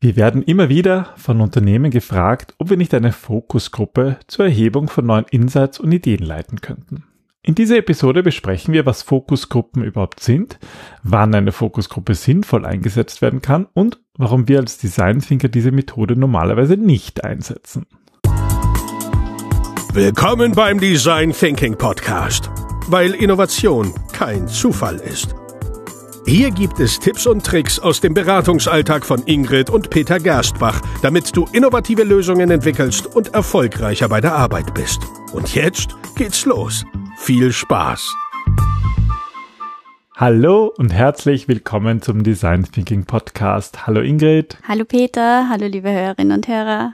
Wir werden immer wieder von Unternehmen gefragt, ob wir nicht eine Fokusgruppe zur Erhebung von neuen Insights und Ideen leiten könnten. In dieser Episode besprechen wir, was Fokusgruppen überhaupt sind, wann eine Fokusgruppe sinnvoll eingesetzt werden kann und warum wir als Design Thinker diese Methode normalerweise nicht einsetzen. Willkommen beim Design Thinking Podcast, weil Innovation kein Zufall ist. Hier gibt es Tipps und Tricks aus dem Beratungsalltag von Ingrid und Peter Gerstbach, damit du innovative Lösungen entwickelst und erfolgreicher bei der Arbeit bist. Und jetzt geht's los. Viel Spaß! Hallo und herzlich willkommen zum Design Thinking Podcast. Hallo Ingrid. Hallo Peter, hallo liebe Hörerinnen und Hörer.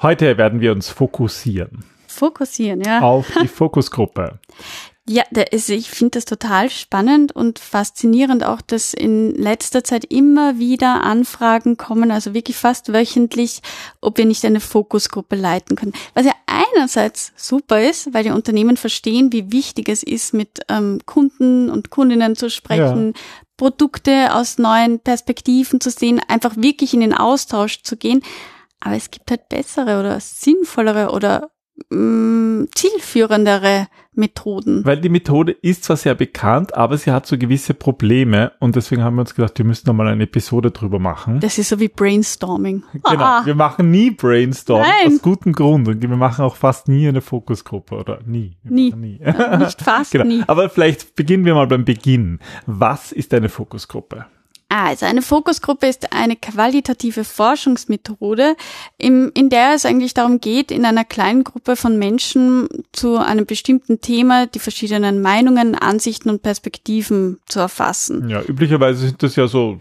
Heute werden wir uns fokussieren. Fokussieren, ja. Auf die Fokusgruppe. Ja, der ist, ich finde das total spannend und faszinierend auch, dass in letzter Zeit immer wieder Anfragen kommen, also wirklich fast wöchentlich, ob wir nicht eine Fokusgruppe leiten können. Was ja einerseits super ist, weil die Unternehmen verstehen, wie wichtig es ist, mit ähm, Kunden und Kundinnen zu sprechen, ja. Produkte aus neuen Perspektiven zu sehen, einfach wirklich in den Austausch zu gehen. Aber es gibt halt bessere oder sinnvollere oder mh, mm, zielführendere Methoden. Weil die Methode ist zwar sehr bekannt, aber sie hat so gewisse Probleme und deswegen haben wir uns gedacht, wir müssen nochmal eine Episode drüber machen. Das ist so wie Brainstorming. Genau, ah. wir machen nie Brainstorming Nein. aus gutem Grund und wir machen auch fast nie eine Fokusgruppe oder nie. nie. nie. nicht fast genau. nie. Aber vielleicht beginnen wir mal beim Beginn. Was ist eine Fokusgruppe? Also eine Fokusgruppe ist eine qualitative Forschungsmethode, in, in der es eigentlich darum geht, in einer kleinen Gruppe von Menschen zu einem bestimmten Thema die verschiedenen Meinungen, Ansichten und Perspektiven zu erfassen. Ja, üblicherweise sind das ja so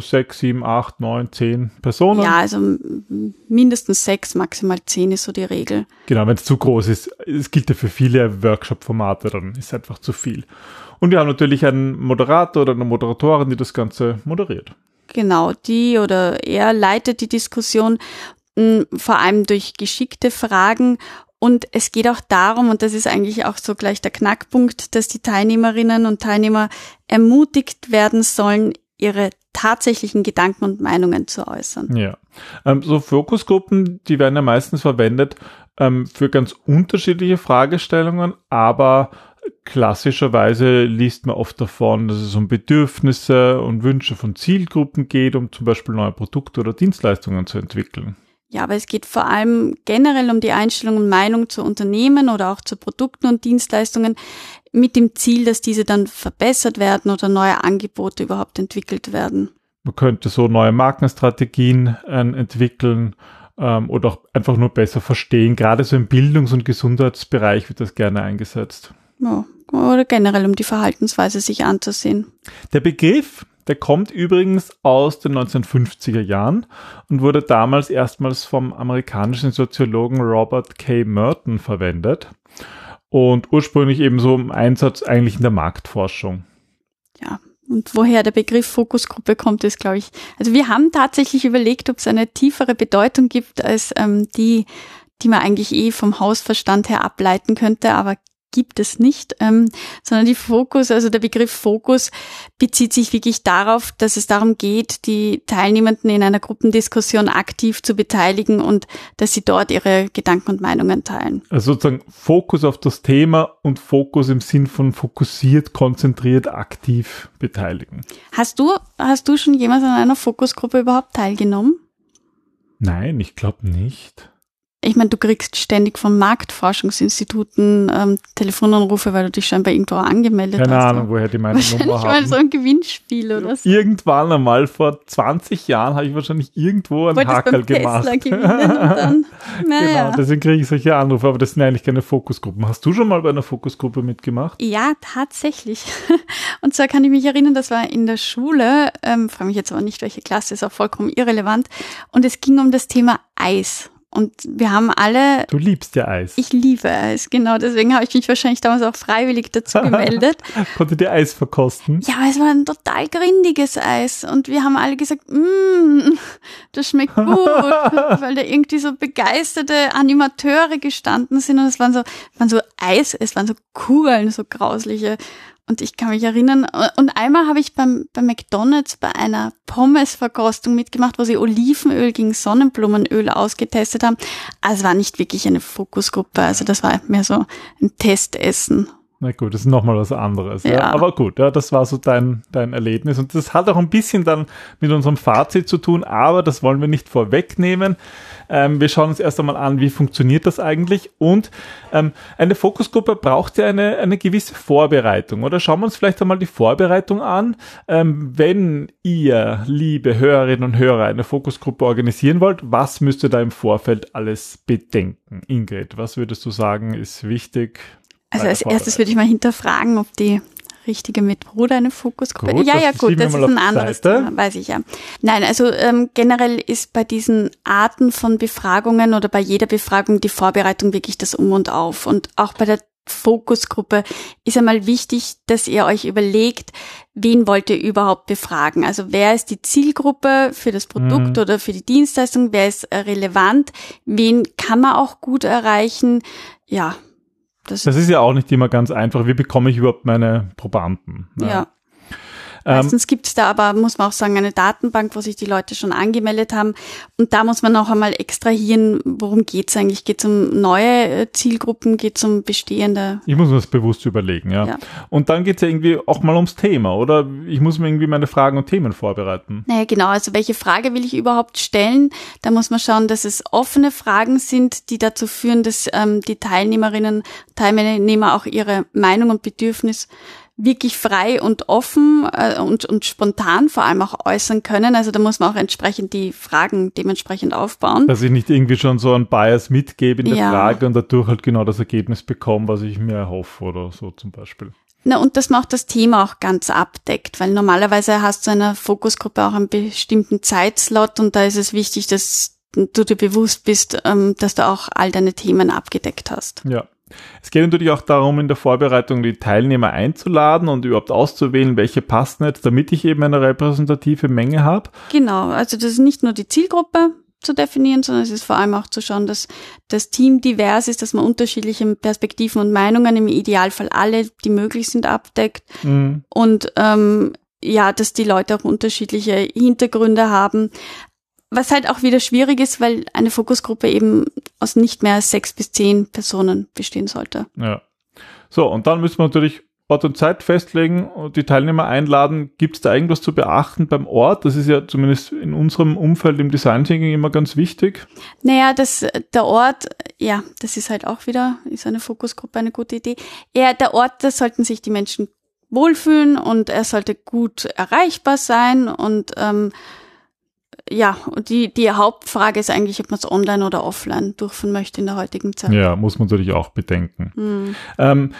sechs, sieben, acht, neun, zehn Personen. Ja, also mindestens sechs, maximal zehn ist so die Regel. Genau, wenn es zu groß ist, es gilt ja für viele Workshop-Formate, dann ist es einfach zu viel. Und wir haben natürlich einen Moderator oder eine Moderatorin, die das Ganze moderiert. Genau, die oder er leitet die Diskussion vor allem durch geschickte Fragen und es geht auch darum, und das ist eigentlich auch so gleich der Knackpunkt, dass die Teilnehmerinnen und Teilnehmer ermutigt werden sollen, ihre tatsächlichen Gedanken und Meinungen zu äußern. Ja. Ähm, so Fokusgruppen, die werden ja meistens verwendet ähm, für ganz unterschiedliche Fragestellungen, aber klassischerweise liest man oft davon, dass es um Bedürfnisse und Wünsche von Zielgruppen geht, um zum Beispiel neue Produkte oder Dienstleistungen zu entwickeln. Ja, aber es geht vor allem generell um die Einstellung und Meinung zu Unternehmen oder auch zu Produkten und Dienstleistungen mit dem Ziel, dass diese dann verbessert werden oder neue Angebote überhaupt entwickelt werden. Man könnte so neue Markenstrategien äh, entwickeln ähm, oder auch einfach nur besser verstehen. Gerade so im Bildungs- und Gesundheitsbereich wird das gerne eingesetzt. Ja, oder generell um die Verhaltensweise sich anzusehen. Der Begriff, der kommt übrigens aus den 1950er Jahren und wurde damals erstmals vom amerikanischen Soziologen Robert K. Merton verwendet und ursprünglich ebenso im Einsatz eigentlich in der Marktforschung. Ja, und woher der Begriff Fokusgruppe kommt, ist, glaube ich. Also wir haben tatsächlich überlegt, ob es eine tiefere Bedeutung gibt als ähm, die, die man eigentlich eh vom Hausverstand her ableiten könnte, aber gibt es nicht, ähm, sondern die Fokus, also der Begriff Fokus bezieht sich wirklich darauf, dass es darum geht, die Teilnehmenden in einer Gruppendiskussion aktiv zu beteiligen und dass sie dort ihre Gedanken und Meinungen teilen. Also sozusagen Fokus auf das Thema und Fokus im Sinn von fokussiert, konzentriert, aktiv beteiligen. Hast du, hast du schon jemals an einer Fokusgruppe überhaupt teilgenommen? Nein, ich glaube nicht ich meine, du kriegst ständig von Marktforschungsinstituten ähm, Telefonanrufe, weil du dich scheinbar irgendwo angemeldet Keine hast. Keine Ahnung, woher die meine Nummer haben. mal so ein Gewinnspiel oder so. Irgendwann einmal vor 20 Jahren habe ich wahrscheinlich irgendwo einen Hakel gemacht. Dann, naja. Genau, deswegen kriege ich solche Anrufe, aber das sind eigentlich keine Fokusgruppen. Hast du schon mal bei einer Fokusgruppe mitgemacht? Ja, tatsächlich. Und zwar kann ich mich erinnern, das war in der Schule, ähm, frage mich jetzt aber nicht, welche Klasse, ist auch vollkommen irrelevant. Und es ging um das Thema Eis. Und wir haben alle. Du liebst ja Eis. Ich liebe Eis, genau. Deswegen habe ich mich wahrscheinlich damals auch freiwillig dazu gemeldet. Konntet ihr Eis verkosten? Ja, es war ein total grindiges Eis. Und wir haben alle gesagt, mmm, das schmeckt gut. weil da irgendwie so begeisterte Animateure gestanden sind. Und es waren so, waren so Eis, es waren so Kugeln, so grausliche. Und ich kann mich erinnern, und einmal habe ich beim, bei McDonalds bei einer Pommes-Verkostung mitgemacht, wo sie Olivenöl gegen Sonnenblumenöl ausgetestet haben. Also es war nicht wirklich eine Fokusgruppe, also das war mehr so ein Testessen. Na gut, das ist nochmal was anderes. Ja. ja. Aber gut, ja, das war so dein, dein Erlebnis. Und das hat auch ein bisschen dann mit unserem Fazit zu tun, aber das wollen wir nicht vorwegnehmen. Ähm, wir schauen uns erst einmal an, wie funktioniert das eigentlich. Und ähm, eine Fokusgruppe braucht ja eine, eine gewisse Vorbereitung. Oder schauen wir uns vielleicht einmal die Vorbereitung an. Ähm, wenn ihr, liebe Hörerinnen und Hörer, eine Fokusgruppe organisieren wollt, was müsst ihr da im Vorfeld alles bedenken? Ingrid, was würdest du sagen, ist wichtig? Also als erstes würde ich mal hinterfragen, ob die richtige Methode eine Fokusgruppe. Gut, ja, ja, gut, das ist ein anderes Seite. Thema, weiß ich ja. Nein, also ähm, generell ist bei diesen Arten von Befragungen oder bei jeder Befragung die Vorbereitung wirklich das Um und Auf. Und auch bei der Fokusgruppe ist einmal wichtig, dass ihr euch überlegt, wen wollt ihr überhaupt befragen? Also wer ist die Zielgruppe für das Produkt mhm. oder für die Dienstleistung? Wer ist relevant? Wen kann man auch gut erreichen? Ja, das, das ist ja auch nicht immer ganz einfach. Wie bekomme ich überhaupt meine Probanden? Ja. ja. Ähm, Meistens gibt es da aber, muss man auch sagen, eine Datenbank, wo sich die Leute schon angemeldet haben. Und da muss man auch einmal extrahieren, worum geht's eigentlich? Geht es um neue äh, Zielgruppen? Geht es um bestehende? Ich muss mir das bewusst überlegen, ja. ja. Und dann geht es ja irgendwie auch mal ums Thema, oder? Ich muss mir irgendwie meine Fragen und Themen vorbereiten. Naja, genau. Also welche Frage will ich überhaupt stellen? Da muss man schauen, dass es offene Fragen sind, die dazu führen, dass ähm, die Teilnehmerinnen, Teilnehmer auch ihre Meinung und Bedürfnis wirklich frei und offen äh, und, und spontan vor allem auch äußern können. Also da muss man auch entsprechend die Fragen dementsprechend aufbauen. Dass ich nicht irgendwie schon so ein Bias mitgebe in der ja. Frage und dadurch halt genau das Ergebnis bekomme, was ich mir erhoffe oder so zum Beispiel. Na, und dass man auch das Thema auch ganz abdeckt, weil normalerweise hast du in einer Fokusgruppe auch einen bestimmten Zeitslot und da ist es wichtig, dass du dir bewusst bist, ähm, dass du auch all deine Themen abgedeckt hast. Ja, es geht natürlich auch darum, in der Vorbereitung die Teilnehmer einzuladen und überhaupt auszuwählen, welche passen jetzt, damit ich eben eine repräsentative Menge habe. Genau, also das ist nicht nur die Zielgruppe zu definieren, sondern es ist vor allem auch zu schauen, dass das Team divers ist, dass man unterschiedliche Perspektiven und Meinungen, im Idealfall alle, die möglich sind, abdeckt. Mhm. Und ähm, ja, dass die Leute auch unterschiedliche Hintergründe haben. Was halt auch wieder schwierig ist, weil eine Fokusgruppe eben aus nicht mehr als sechs bis zehn Personen bestehen sollte. Ja. So, und dann müssen wir natürlich Ort und Zeit festlegen und die Teilnehmer einladen. Gibt es da irgendwas zu beachten beim Ort? Das ist ja zumindest in unserem Umfeld im Design Thinking immer ganz wichtig. Naja, das, der Ort, ja, das ist halt auch wieder, ist eine Fokusgruppe eine gute Idee. Ja, der Ort, da sollten sich die Menschen wohlfühlen und er sollte gut erreichbar sein und ähm, ja, und die, die Hauptfrage ist eigentlich, ob man es online oder offline durchführen möchte in der heutigen Zeit. Ja, muss man natürlich auch bedenken. Mhm. Ähm,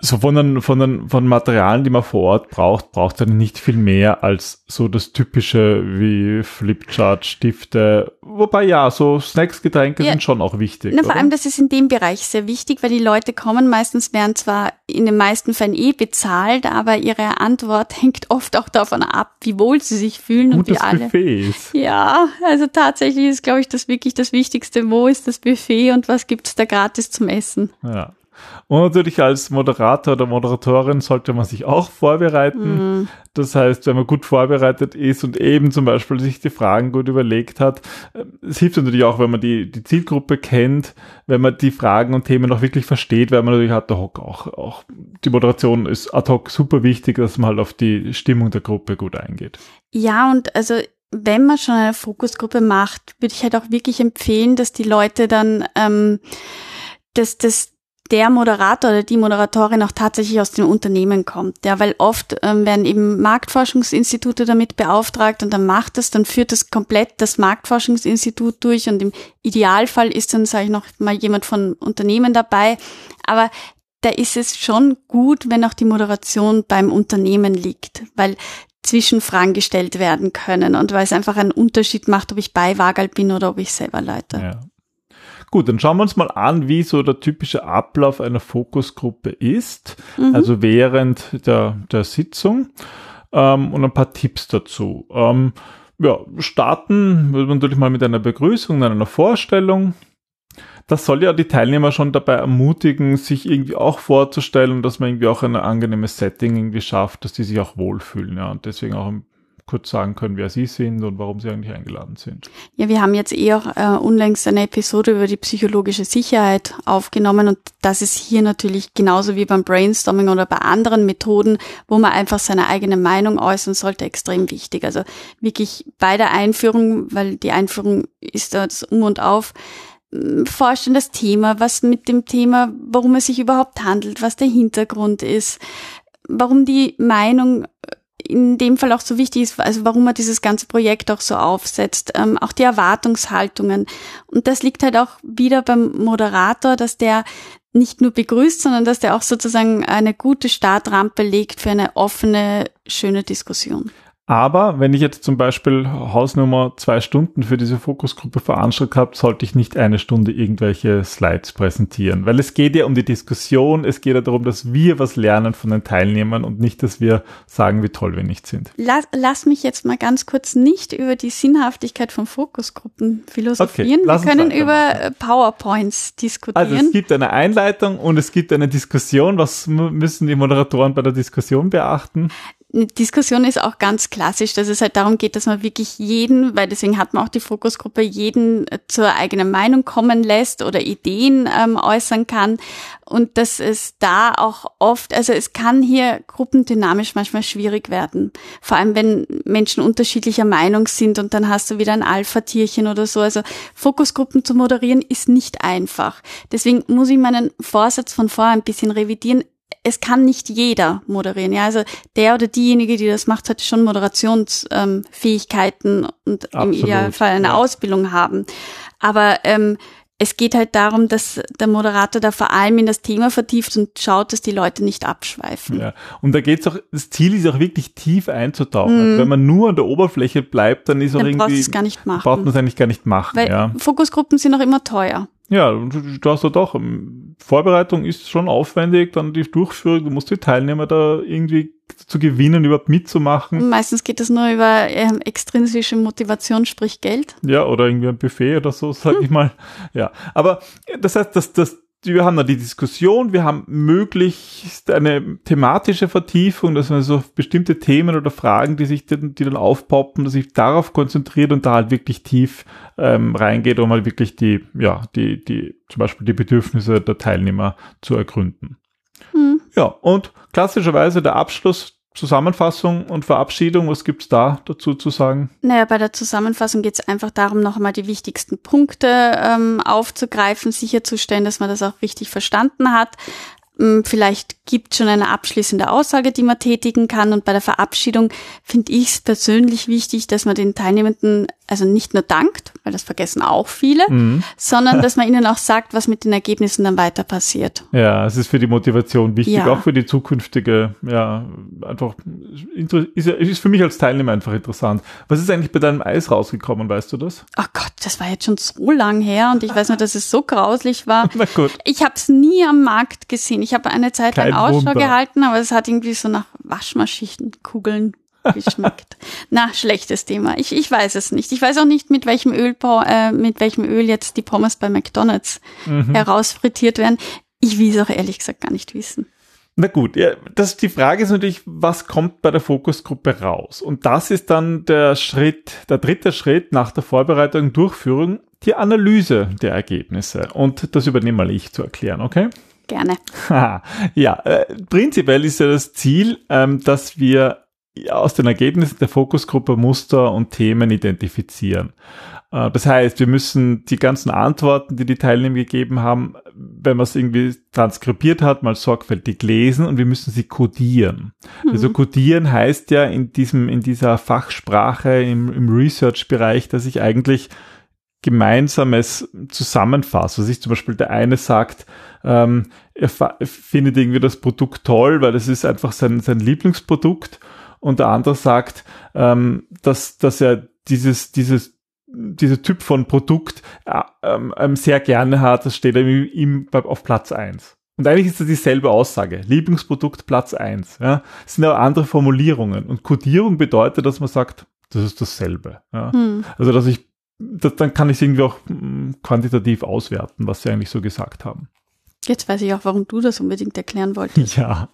so von den, von den von Materialien, die man vor Ort braucht, braucht er nicht viel mehr als so das typische wie Flipchart, Stifte. Wobei ja, so Snacks, Getränke ja. sind schon auch wichtig. Na, vor allem, das ist in dem Bereich sehr wichtig, weil die Leute kommen meistens, werden zwar in den meisten Fällen eh bezahlt, aber ihre Antwort hängt oft auch davon ab, wie wohl sie sich fühlen und, und wie alle. Buffet ist. Ja, also tatsächlich ist, glaube ich, das wirklich das Wichtigste. Wo ist das Buffet und was gibt's da gratis zum Essen? Ja. Und natürlich als Moderator oder Moderatorin sollte man sich auch vorbereiten. Mhm. Das heißt, wenn man gut vorbereitet ist und eben zum Beispiel sich die Fragen gut überlegt hat, äh, es hilft natürlich auch, wenn man die, die Zielgruppe kennt, wenn man die Fragen und Themen auch wirklich versteht, weil man natürlich ad hoc auch, auch die Moderation ist ad hoc super wichtig, dass man halt auf die Stimmung der Gruppe gut eingeht. Ja, und also wenn man schon eine Fokusgruppe macht, würde ich halt auch wirklich empfehlen, dass die Leute dann ähm, dass das der Moderator oder die Moderatorin auch tatsächlich aus dem Unternehmen kommt. Ja, weil oft ähm, werden eben Marktforschungsinstitute damit beauftragt und dann macht das, dann führt das komplett das Marktforschungsinstitut durch und im Idealfall ist dann, sage ich noch mal, jemand von Unternehmen dabei. Aber da ist es schon gut, wenn auch die Moderation beim Unternehmen liegt, weil Zwischenfragen gestellt werden können und weil es einfach einen Unterschied macht, ob ich bei Wagal bin oder ob ich selber leite. Ja. Gut, dann schauen wir uns mal an, wie so der typische Ablauf einer Fokusgruppe ist, mhm. also während der, der Sitzung ähm, und ein paar Tipps dazu. Ähm, ja, starten würde man natürlich mal mit einer Begrüßung, einer Vorstellung. das soll ja die Teilnehmer schon dabei ermutigen, sich irgendwie auch vorzustellen, dass man irgendwie auch ein angenehmes Setting irgendwie schafft, dass die sich auch wohlfühlen, ja, und deswegen auch kurz sagen können, wer Sie sind und warum Sie eigentlich eingeladen sind. Ja, wir haben jetzt eh auch äh, unlängst eine Episode über die psychologische Sicherheit aufgenommen und das ist hier natürlich genauso wie beim Brainstorming oder bei anderen Methoden, wo man einfach seine eigene Meinung äußern sollte, extrem wichtig. Also wirklich bei der Einführung, weil die Einführung ist das Um und Auf, forschen das Thema, was mit dem Thema, worum es sich überhaupt handelt, was der Hintergrund ist, warum die Meinung in dem Fall auch so wichtig ist, also warum man dieses ganze Projekt auch so aufsetzt, ähm, auch die Erwartungshaltungen. Und das liegt halt auch wieder beim Moderator, dass der nicht nur begrüßt, sondern dass der auch sozusagen eine gute Startrampe legt für eine offene, schöne Diskussion. Aber wenn ich jetzt zum Beispiel Hausnummer zwei Stunden für diese Fokusgruppe veranschlagt habe, sollte ich nicht eine Stunde irgendwelche Slides präsentieren, weil es geht ja um die Diskussion, es geht ja darum, dass wir was lernen von den Teilnehmern und nicht, dass wir sagen, wie toll wir nicht sind. Lass, lass mich jetzt mal ganz kurz nicht über die Sinnhaftigkeit von Fokusgruppen philosophieren. Okay, wir können über PowerPoints diskutieren. Also es gibt eine Einleitung und es gibt eine Diskussion. Was müssen die Moderatoren bei der Diskussion beachten? Diskussion ist auch ganz klassisch, dass es halt darum geht, dass man wirklich jeden, weil deswegen hat man auch die Fokusgruppe, jeden zur eigenen Meinung kommen lässt oder Ideen ähm, äußern kann und dass es da auch oft, also es kann hier gruppendynamisch manchmal schwierig werden, vor allem wenn Menschen unterschiedlicher Meinung sind und dann hast du wieder ein Alpha-Tierchen oder so. Also Fokusgruppen zu moderieren ist nicht einfach. Deswegen muss ich meinen Vorsatz von vorher ein bisschen revidieren es kann nicht jeder moderieren. Ja, also der oder diejenige, die das macht, hat schon Moderationsfähigkeiten ähm, und Absolut, im Idealfall eine ja. Ausbildung haben. Aber ähm, es geht halt darum, dass der Moderator da vor allem in das Thema vertieft und schaut, dass die Leute nicht abschweifen. Ja, und da geht's auch, das Ziel ist auch wirklich tief einzutauchen. Mhm. Also wenn man nur an der Oberfläche bleibt, dann ist auch dann irgendwie, es gar nicht machen. braucht man es eigentlich gar nicht machen. Weil ja. Fokusgruppen sind auch immer teuer. Ja, du hast ja doch, ähm, Vorbereitung ist schon aufwendig, dann die Durchführung, du musst die Teilnehmer da irgendwie zu gewinnen, überhaupt mitzumachen. Meistens geht es nur über ähm, extrinsische Motivation, sprich Geld. Ja, oder irgendwie ein Buffet oder so, sag hm. ich mal. Ja, aber das heißt, dass das wir haben da die Diskussion, wir haben möglichst eine thematische Vertiefung, dass man so bestimmte Themen oder Fragen, die sich, die dann aufpoppen, dass sich darauf konzentriert und da halt wirklich tief ähm, reingeht, um halt wirklich die, ja, die, die, zum Beispiel die Bedürfnisse der Teilnehmer zu ergründen. Hm. Ja, und klassischerweise der Abschluss Zusammenfassung und Verabschiedung, was gibt's da dazu zu sagen? Naja, bei der Zusammenfassung geht es einfach darum, noch einmal die wichtigsten Punkte ähm, aufzugreifen, sicherzustellen, dass man das auch richtig verstanden hat. Ähm, vielleicht gibt schon eine abschließende Aussage, die man tätigen kann. Und bei der Verabschiedung finde ich es persönlich wichtig, dass man den Teilnehmenden also nicht nur dankt, weil das vergessen auch viele, mhm. sondern dass man ihnen auch sagt, was mit den Ergebnissen dann weiter passiert. Ja, es ist für die Motivation wichtig, ja. auch für die zukünftige, ja, einfach, ist, ist für mich als Teilnehmer einfach interessant. Was ist eigentlich bei deinem Eis rausgekommen, weißt du das? Ach Gott, das war jetzt schon so lang her und ich weiß nur, dass es so grauslich war. Na gut. Ich habe es nie am Markt gesehen. Ich habe eine Zeit lang Ausschau Wunder. gehalten, aber es hat irgendwie so nach Waschmaschinenkugeln geschmeckt. Na, schlechtes Thema. Ich, ich weiß es nicht. Ich weiß auch nicht, mit welchem Öl, äh, mit welchem Öl jetzt die Pommes bei McDonalds mhm. herausfrittiert werden. Ich will es auch ehrlich gesagt gar nicht wissen. Na gut, ja, das, die Frage ist natürlich, was kommt bei der Fokusgruppe raus? Und das ist dann der Schritt, der dritte Schritt nach der Vorbereitung und Durchführung, die Analyse der Ergebnisse. Und das übernehme mal ich zu erklären, okay? Gerne. ja, äh, prinzipiell ist ja das Ziel, ähm, dass wir aus den Ergebnissen der Fokusgruppe Muster und Themen identifizieren. Äh, das heißt, wir müssen die ganzen Antworten, die die Teilnehmer gegeben haben, wenn man es irgendwie transkribiert hat, mal sorgfältig lesen und wir müssen sie codieren. Mhm. Also codieren heißt ja in diesem, in dieser Fachsprache im, im Research-Bereich, dass ich eigentlich Gemeinsames zusammenfasse. Was ich zum Beispiel der eine sagt, ähm, er findet irgendwie das Produkt toll, weil es ist einfach sein, sein Lieblingsprodukt und der andere sagt, ähm, dass, dass er dieses, dieses, dieser Typ von Produkt äh, ähm, sehr gerne hat, das steht ihm auf Platz eins. Und eigentlich ist das dieselbe Aussage. Lieblingsprodukt Platz eins. Ja. Es sind aber andere Formulierungen. Und Codierung bedeutet, dass man sagt, das ist dasselbe. Ja. Hm. Also, dass ich das, dann kann ich es irgendwie auch mm, quantitativ auswerten, was sie eigentlich so gesagt haben. Jetzt weiß ich auch, warum du das unbedingt erklären wolltest. Ja,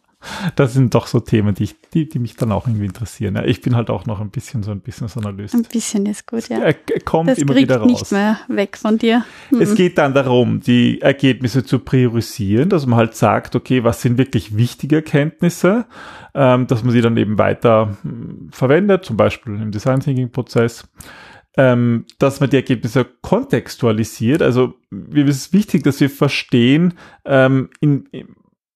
das sind doch so Themen, die, ich, die, die mich dann auch irgendwie interessieren. Ich bin halt auch noch ein bisschen so ein Business Analyst. Ein bisschen ist gut, ja. Er kommt das immer wieder raus. nicht mehr weg von dir. Es Mhm. geht dann darum, die Ergebnisse zu priorisieren, dass man halt sagt, okay, was sind wirklich wichtige Erkenntnisse, ähm, dass man sie dann eben weiter hm, verwendet, zum Beispiel im Design Thinking Prozess. Ähm, dass man die Ergebnisse kontextualisiert. Also mir ist es wichtig, dass wir verstehen, ähm, in, in,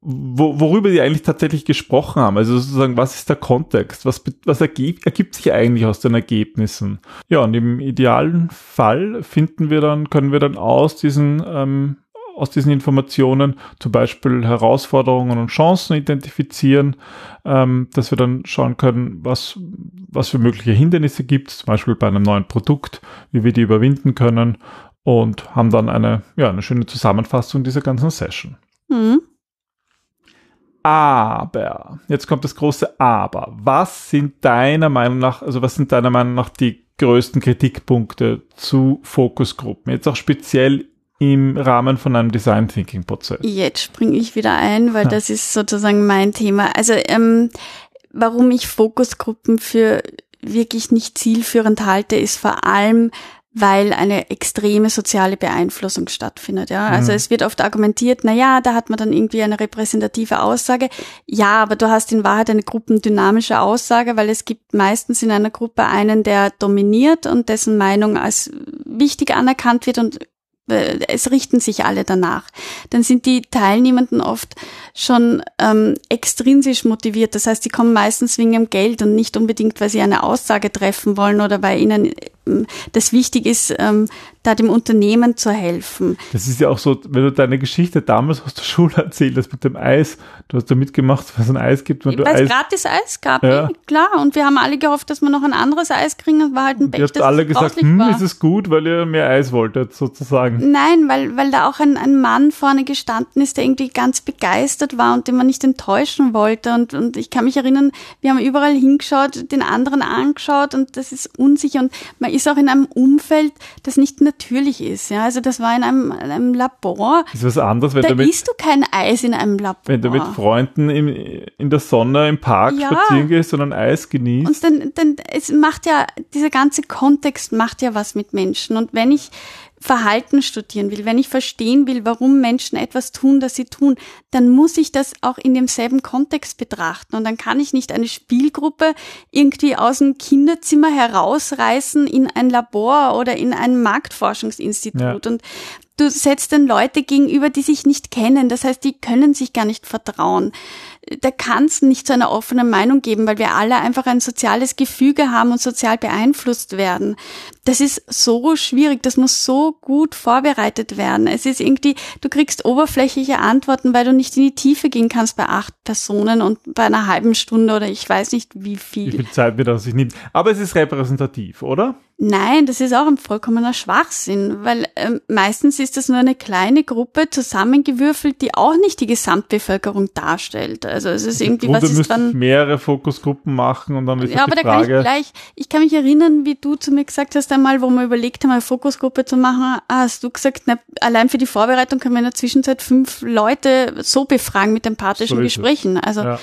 wo, worüber die eigentlich tatsächlich gesprochen haben. Also sozusagen, was ist der Kontext? Was, was ergibt, ergibt sich eigentlich aus den Ergebnissen? Ja, und im idealen Fall finden wir dann, können wir dann aus diesen, ähm, aus diesen Informationen zum Beispiel Herausforderungen und Chancen identifizieren, ähm, dass wir dann schauen können, was, was für mögliche Hindernisse gibt, zum Beispiel bei einem neuen Produkt, wie wir die überwinden können und haben dann eine, ja, eine schöne Zusammenfassung dieser ganzen Session. Mhm. Aber, jetzt kommt das große Aber. Was sind deiner Meinung nach, also was sind deiner Meinung nach die größten Kritikpunkte zu Fokusgruppen? Jetzt auch speziell im Rahmen von einem Design Thinking Prozess. Jetzt springe ich wieder ein, weil Ja. das ist sozusagen mein Thema. Also ähm, warum ich Fokusgruppen für wirklich nicht zielführend halte, ist vor allem, weil eine extreme soziale Beeinflussung stattfindet. Ja, also Mhm. es wird oft argumentiert, na ja, da hat man dann irgendwie eine repräsentative Aussage. Ja, aber du hast in Wahrheit eine gruppendynamische Aussage, weil es gibt meistens in einer Gruppe einen, der dominiert und dessen Meinung als wichtig anerkannt wird und es richten sich alle danach. Dann sind die Teilnehmenden oft schon ähm, extrinsisch motiviert. Das heißt, sie kommen meistens wegen dem Geld und nicht unbedingt, weil sie eine Aussage treffen wollen oder weil ihnen ähm, das wichtig ist, ähm, da dem Unternehmen zu helfen. Das ist ja auch so, wenn du deine Geschichte damals aus der Schule erzählt hast mit dem Eis, du hast da mitgemacht, was es ein Eis gibt, wenn du Weil es gratis Eis gab, Ja. klar. Und wir haben alle gehofft, dass wir noch ein anderes Eis kriegen. Das war halt ein ihr Pech, habt dass alle es gesagt, hm, war. ist es gut, weil ihr mehr Eis wolltet, sozusagen. Nein, weil, weil da auch ein, ein Mann vorne gestanden ist, der irgendwie ganz begeistert war und den man nicht enttäuschen wollte. Und, und ich kann mich erinnern, wir haben überall hingeschaut, den anderen angeschaut und das ist unsicher. Und man ist auch in einem Umfeld, das nicht natürlich ist. Ja, also das war in einem, einem Labor. Das ist was anderes, wenn Da du mit, isst du kein Eis in einem Labor. wenn du mit Freunden im, in der Sonne im Park Ja. spazieren gehst und ein Eis genießt. Und dann, dann, es macht ja, dieser ganze Kontext macht ja was mit Menschen. Und wenn ich Verhalten studieren will, wenn ich verstehen will, warum Menschen etwas tun, das sie tun, dann muss ich das auch in demselben Kontext betrachten. Und dann kann ich nicht eine Spielgruppe irgendwie aus dem Kinderzimmer herausreißen in ein Labor oder in ein Marktforschungsinstitut. Ja. Und du setzt dann Leute gegenüber, die sich nicht kennen. Das heißt, die können sich gar nicht vertrauen. Da kann es nicht zu einer offenen Meinung geben, weil wir alle einfach ein soziales Gefüge haben und sozial beeinflusst werden. Das ist so schwierig, das muss so gut vorbereitet werden. Es ist irgendwie, du kriegst oberflächliche Antworten, weil du nicht in die Tiefe gehen kannst bei acht Personen und bei einer halben Stunde oder ich weiß nicht wie Wie viel. viel Zeit mir das sich nimmt. Aber es ist repräsentativ, oder? Nein, das ist auch ein vollkommener Schwachsinn, weil ähm, meistens ist das nur eine kleine Gruppe zusammengewürfelt, die auch nicht die Gesamtbevölkerung darstellt. Also es ist irgendwie, Grunde was ist dann... mehrere Fokusgruppen machen und dann ist Ja, aber die da kann ich Frage, gleich, ich kann mich erinnern, wie du zu mir gesagt hast einmal, wo wir überlegt haben, eine Fokusgruppe zu machen, hast du gesagt, na, allein für die Vorbereitung können wir in der Zwischenzeit fünf Leute so befragen mit empathischen So. Gesprächen. Also ja.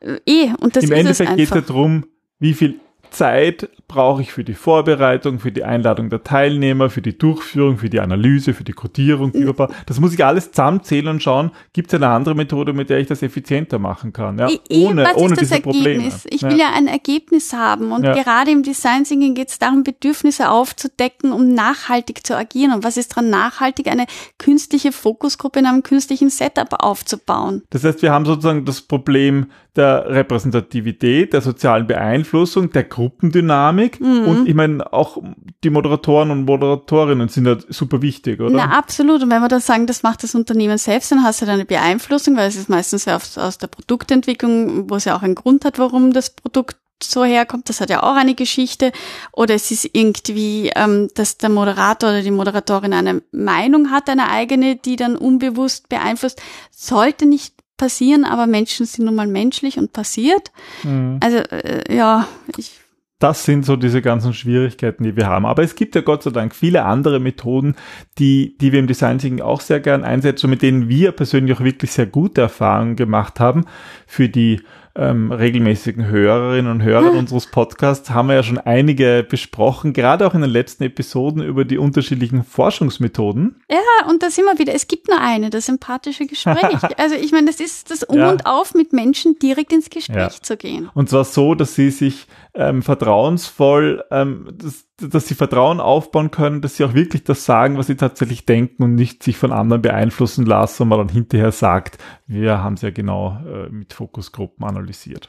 äh, eh, und das im ist Endeffekt es geht es einfach. ja darum, wie viel Zeit brauche ich für die Vorbereitung, für die Einladung der Teilnehmer, für die Durchführung, für die Analyse, für die Codierung. blablabla. Das muss ich alles zusammenzählen und schauen, gibt es eine andere Methode, mit der ich das effizienter machen kann. Ja, ohne was ohne ist das diese Probleme. Ergebnis? Ich ja. will ja ein Ergebnis haben und Ja. gerade im Design Thinking geht es darum, Bedürfnisse aufzudecken, um nachhaltig zu agieren. Und was ist dran nachhaltig? Eine künstliche Fokusgruppe in einem künstlichen Setup aufzubauen. Das heißt, wir haben sozusagen das Problem der Repräsentativität, der sozialen Beeinflussung, der Gruppendynamik Mhm. und ich meine auch die Moderatoren und Moderatorinnen sind ja super wichtig, oder? Na, absolut. Und wenn wir dann sagen, das macht das Unternehmen selbst, dann hast du da eine Beeinflussung, weil es ist meistens ja aus, aus der Produktentwicklung, wo es ja auch einen Grund hat, warum das Produkt so herkommt. Das hat ja auch eine Geschichte. Oder es ist irgendwie, ähm, dass der Moderator oder die Moderatorin eine Meinung hat, eine eigene, die dann unbewusst beeinflusst. Sollte nicht passieren, aber Menschen sind nun mal menschlich und passiert. Mhm. Also äh, ja, ich das sind so diese ganzen Schwierigkeiten, die wir haben. Aber es gibt ja Gott sei Dank viele andere Methoden, die, die wir im Design Thinking auch sehr gern einsetzen und mit denen wir persönlich auch wirklich sehr gute Erfahrungen gemacht haben. Für die ähm, regelmäßigen Hörerinnen und Hörer hm. unseres Podcasts haben wir ja schon einige besprochen, gerade auch in den letzten Episoden über die unterschiedlichen Forschungsmethoden. Ja, und da sind wir wieder, es gibt nur eine, das empathische Gespräch. also ich meine, das ist das Um ja. und Auf, mit Menschen direkt ins Gespräch ja. zu gehen. Und zwar so, dass sie sich ähm, vertrauensvoll, ähm, dass, dass sie Vertrauen aufbauen können, dass sie auch wirklich das sagen, was sie tatsächlich denken und nicht sich von anderen beeinflussen lassen und man dann hinterher sagt, wir haben es ja genau äh, mit Fokusgruppen analysiert.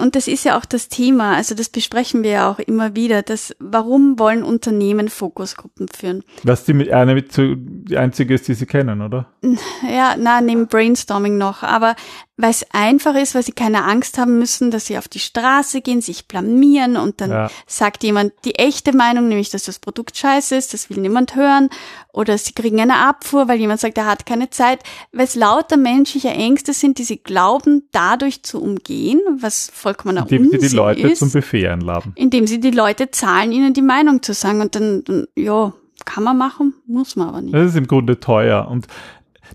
Und das ist ja auch das Thema, also das besprechen wir ja auch immer wieder, dass warum wollen Unternehmen Fokusgruppen führen? Was die eine mit die einzige ist, die sie kennen, oder? Ja, na, neben Brainstorming noch, aber weil es einfach ist, weil sie keine Angst haben müssen, dass sie auf die Straße gehen, sich blamieren und dann ja. sagt jemand die echte Meinung, nämlich dass das Produkt scheiße ist, das will niemand hören oder sie kriegen eine Abfuhr, weil jemand sagt, er hat keine Zeit, weil es lauter menschliche Ängste sind, die sie glauben, dadurch zu umgehen, was vollkommener Indem Unsinn sie die Leute ist, zum Buffet einladen. Indem sie die Leute zahlen, ihnen die Meinung zu sagen und dann, dann ja, kann man machen, muss man aber nicht. Das ist im Grunde teuer und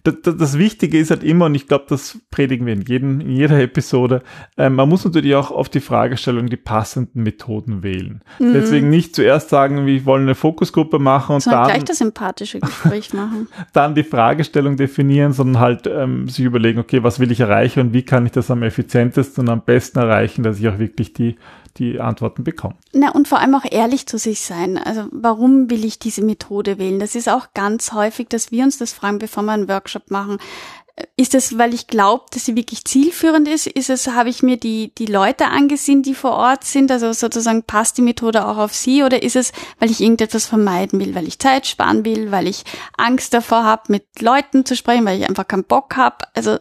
das, das, Wichtige ist halt immer, und ich glaube, das predigen wir in, jedem, in jeder Episode, äh, man muss natürlich auch auf die Fragestellung die passenden Methoden wählen. Mhm. Deswegen nicht zuerst sagen, wir wollen eine Fokusgruppe machen und sondern dann gleich das sympathische Gespräch machen. dann die Fragestellung definieren, sondern halt ähm, sich überlegen, okay, was will ich erreichen und wie kann ich das am effizientesten und am besten erreichen, dass ich auch wirklich die die Antworten bekommen. Na, und vor allem auch ehrlich zu sich sein. Also, warum will ich diese Methode wählen? Das ist auch ganz häufig, dass wir uns das fragen, bevor wir einen Workshop machen. Ist es, weil ich glaube, dass sie wirklich zielführend ist? Ist es, habe ich mir die, die Leute angesehen, die vor Ort sind? Also sozusagen passt die Methode auch auf sie? Oder ist es, weil ich irgendetwas vermeiden will, weil ich Zeit sparen will, weil ich Angst davor habe, mit Leuten zu sprechen, weil ich einfach keinen Bock habe? Also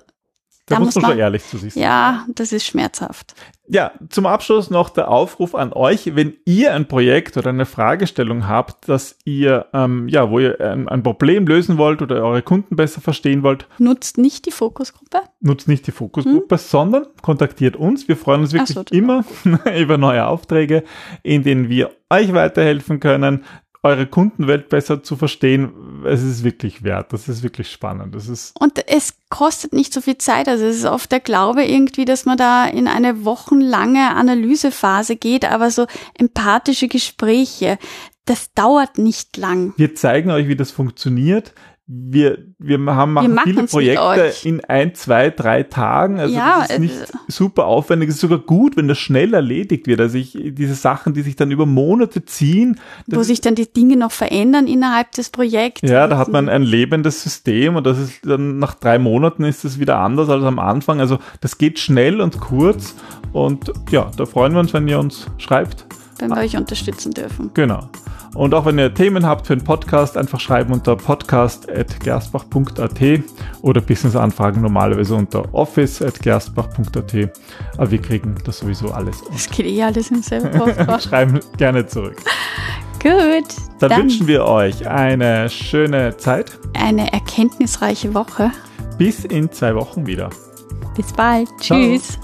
da, da muss man schon ehrlich zu sich sein. Ja, das ist schmerzhaft. Ja, zum Abschluss noch der Aufruf an euch, wenn ihr ein Projekt oder eine Fragestellung habt, dass ihr, ähm, ja, wo ihr ein, ein, Problem lösen wollt oder eure Kunden besser verstehen wollt. Nutzt nicht die Fokusgruppe. Nutzt nicht die Fokusgruppe, hm? sondern kontaktiert uns. Wir freuen uns wirklich so, immer über neue Aufträge, in denen wir euch weiterhelfen können eure Kundenwelt besser zu verstehen, es ist wirklich wert. Das ist wirklich spannend. Das ist und es kostet nicht so viel Zeit. Also es ist oft der Glaube irgendwie, dass man da in eine wochenlange Analysephase geht, aber so empathische Gespräche, das dauert nicht lang. Wir zeigen euch, wie das funktioniert wir, wir haben machen wir viele Projekte in ein, zwei, drei Tagen. Also ja, das ist nicht äh, super aufwendig. Es ist sogar gut, wenn das schnell erledigt wird. Also ich, diese Sachen, die sich dann über Monate ziehen. Wo sich dann die Dinge noch verändern innerhalb des Projekts. Ja, da hat man ein lebendes System und das ist dann nach drei Monaten ist es wieder anders als am Anfang. Also das geht schnell und kurz und ja, da freuen wir uns, wenn ihr uns schreibt. Wenn wir euch unterstützen dürfen. Genau. Und auch wenn ihr Themen habt für einen Podcast, einfach schreiben unter podcast.gerstbach.at oder Business-Anfragen normalerweise unter office.gerstbach.at. Aber wir kriegen das sowieso alles. Das geht eh alles im selben Postfach. schreiben gerne zurück. Gut. Dann, dann wünschen wir euch eine schöne Zeit. Eine erkenntnisreiche Woche. Bis in zwei Wochen wieder. Bis bald. Ciao. Tschüss.